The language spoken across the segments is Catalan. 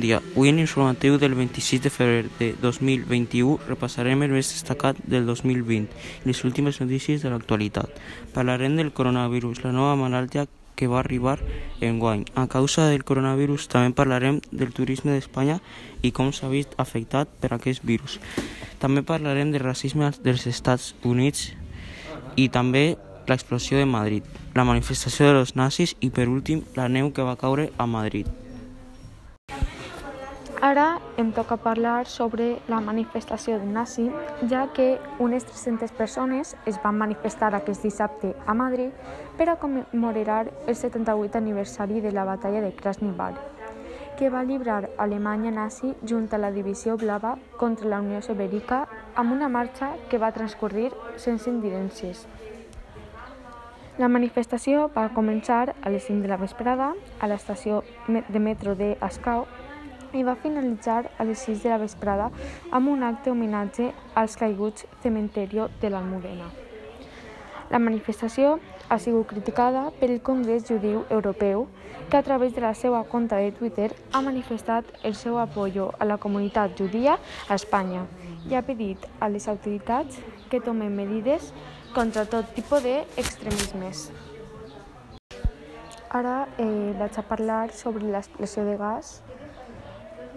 Avui en informatiu del 26 de febrer de 2021 repassarem el més destacat del 2020 i les últimes notícies de l'actualitat. Parlarem del coronavirus, la nova malaltia que va arribar en guany. A causa del coronavirus també parlarem del turisme d'Espanya i com s'ha vist afectat per aquest virus. També parlarem del racisme dels Estats Units i també l'explosió de Madrid, la manifestació de los nazis i per últim la neu que va caure a Madrid. Ara em toca parlar sobre la manifestació de nazi, ja que unes 300 persones es van manifestar aquest dissabte a Madrid per a commemorar el 78 aniversari de la batalla de Krasny Bar, que va llibrar Alemanya nazi junt a la divisió blava contra la Unió Soviètica amb una marxa que va transcorrir sense incidències. La manifestació va començar a les 5 de la vesprada a l'estació de metro de Ascau i va finalitzar a les 6 de la vesprada amb un acte homenatge als caiguts cementerio de l'Almudena. La manifestació ha sigut criticada pel Congrés Judiu Europeu, que a través de la seva compta de Twitter ha manifestat el seu apoyo a la comunitat judia a Espanya i ha pedit a les autoritats que tomen medides contra tot tipus d'extremismes. Ara eh, vaig a parlar sobre l'explosió de gas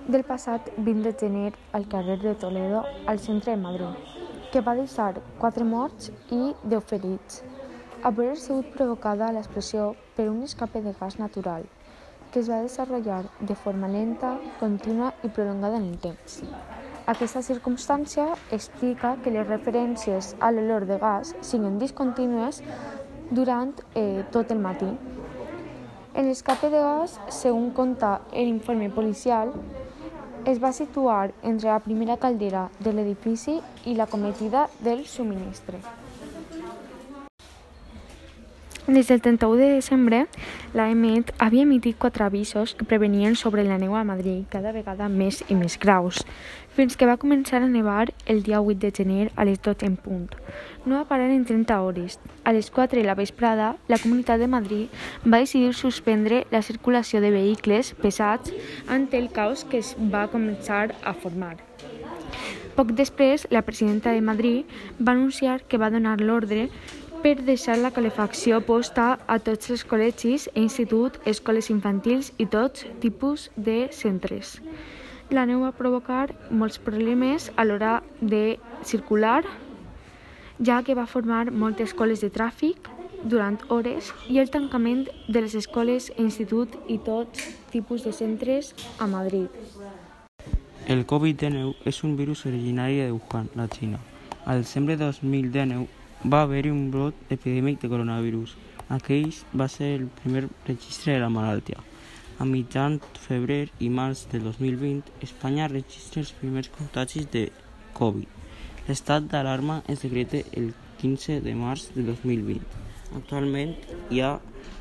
del passat 20 de gener al carrer de Toledo, al centre de Madrid, que va deixar 4 morts i 10 ferits. Haver sigut provocada l'explosió per un escape de gas natural, que es va desenvolupar de forma lenta, contínua i prolongada en el temps. Aquesta circumstància explica que les referències a l'olor de gas siguin discontínues durant eh, tot el matí. En l'escape de gas, segons conta l'informe policial, es va situar entre la primera caldera de l'edifici i la cometida del subministre. Des del 31 de desembre, la EMET havia emitit quatre avisos que prevenien sobre la neu a Madrid cada vegada més i més graus, fins que va començar a nevar el dia 8 de gener a les 12 en punt. No va parar en 30 hores. A les 4 de la vesprada, la Comunitat de Madrid va decidir suspendre la circulació de vehicles pesats ante el caos que es va començar a formar. Poc després, la presidenta de Madrid va anunciar que va donar l'ordre per deixar la calefacció posta a tots els col·legis instituts, escoles infantils i tots tipus de centres. La neu va provocar molts problemes a l'hora de circular, ja que va formar moltes coles de tràfic durant hores i el tancament de les escoles, institut i tots tipus de centres a Madrid. El Covid-19 és un virus originari de Wuhan, la Xina. Al desembre de 2019 va haver-hi un brot epidèmic de coronavirus. Aquell va ser el primer registre de la malaltia. A mitjan febrer i març del 2020, Espanya registra els primers contagis de Covid. L'estat d'alarma es decreta el 15 de març del 2020. Actualment hi ha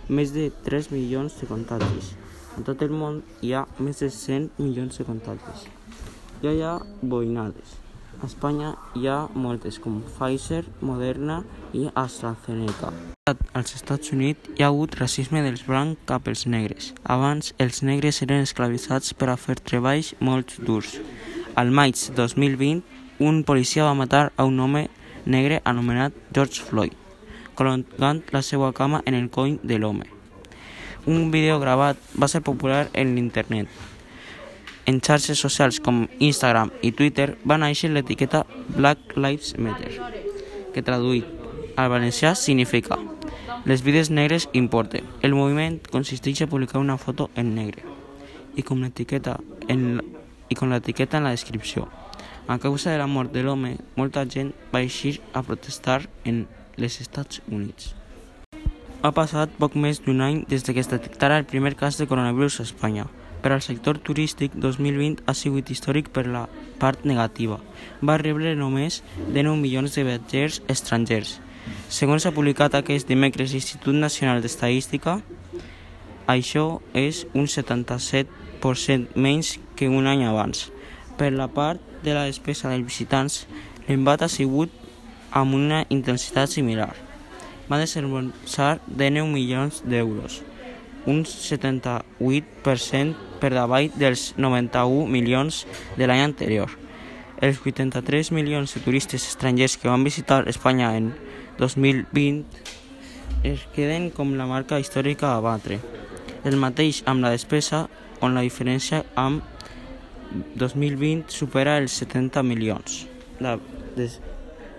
més de 3 milions de contagis. A tot el món hi ha més de 100 milions de contagis. Ja hi ha boinades. A Espanya hi ha moltes com Pfizer, Moderna i AstraZeneca. Als Estats Units hi ha hagut racisme dels blancs cap als negres. Abans els negres eren esclavitzats per a fer treballs molt durs. Al maig 2020, un policia va matar a un home negre anomenat George Floyd, col·locant la seva cama en el coll de l'home. Un vídeo gravat va ser popular en l'internet. En xarxes socials com Instagram i Twitter va néixer l'etiqueta Black Lives Matter, que traduït al valencià significa les vides negres importen. El moviment consisteix a publicar una foto en negre i com l'etiqueta en, i com l'etiqueta en la descripció. A causa de la mort de l'home, molta gent va eixir a protestar en les Estats Units. Ha passat poc més d'un any des que es detectara el primer cas de coronavirus a Espanya. Per al sector turístic, 2020 ha sigut històric per la part negativa. Va rebre només 19 milions de viatgers estrangers. Segons ha publicat aquest dimecres l'Institut Nacional d'Estadística, això és un 77% menys que un any abans. Per la part de la despesa dels visitants, l'embat ha sigut amb una intensitat similar. Va desembolsar 19 milions d'euros, un 78% per davall dels 91 milions de l'any anterior. Els 83 milions de turistes estrangers que van visitar Espanya en 2020 es queden com la marca històrica a batre. El mateix amb la despesa, on la diferència amb 2020 supera els 70 milions. La des